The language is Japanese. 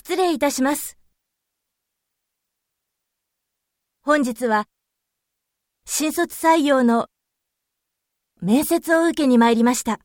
失礼いたします。本日は、新卒採用の面接を受けに参りました。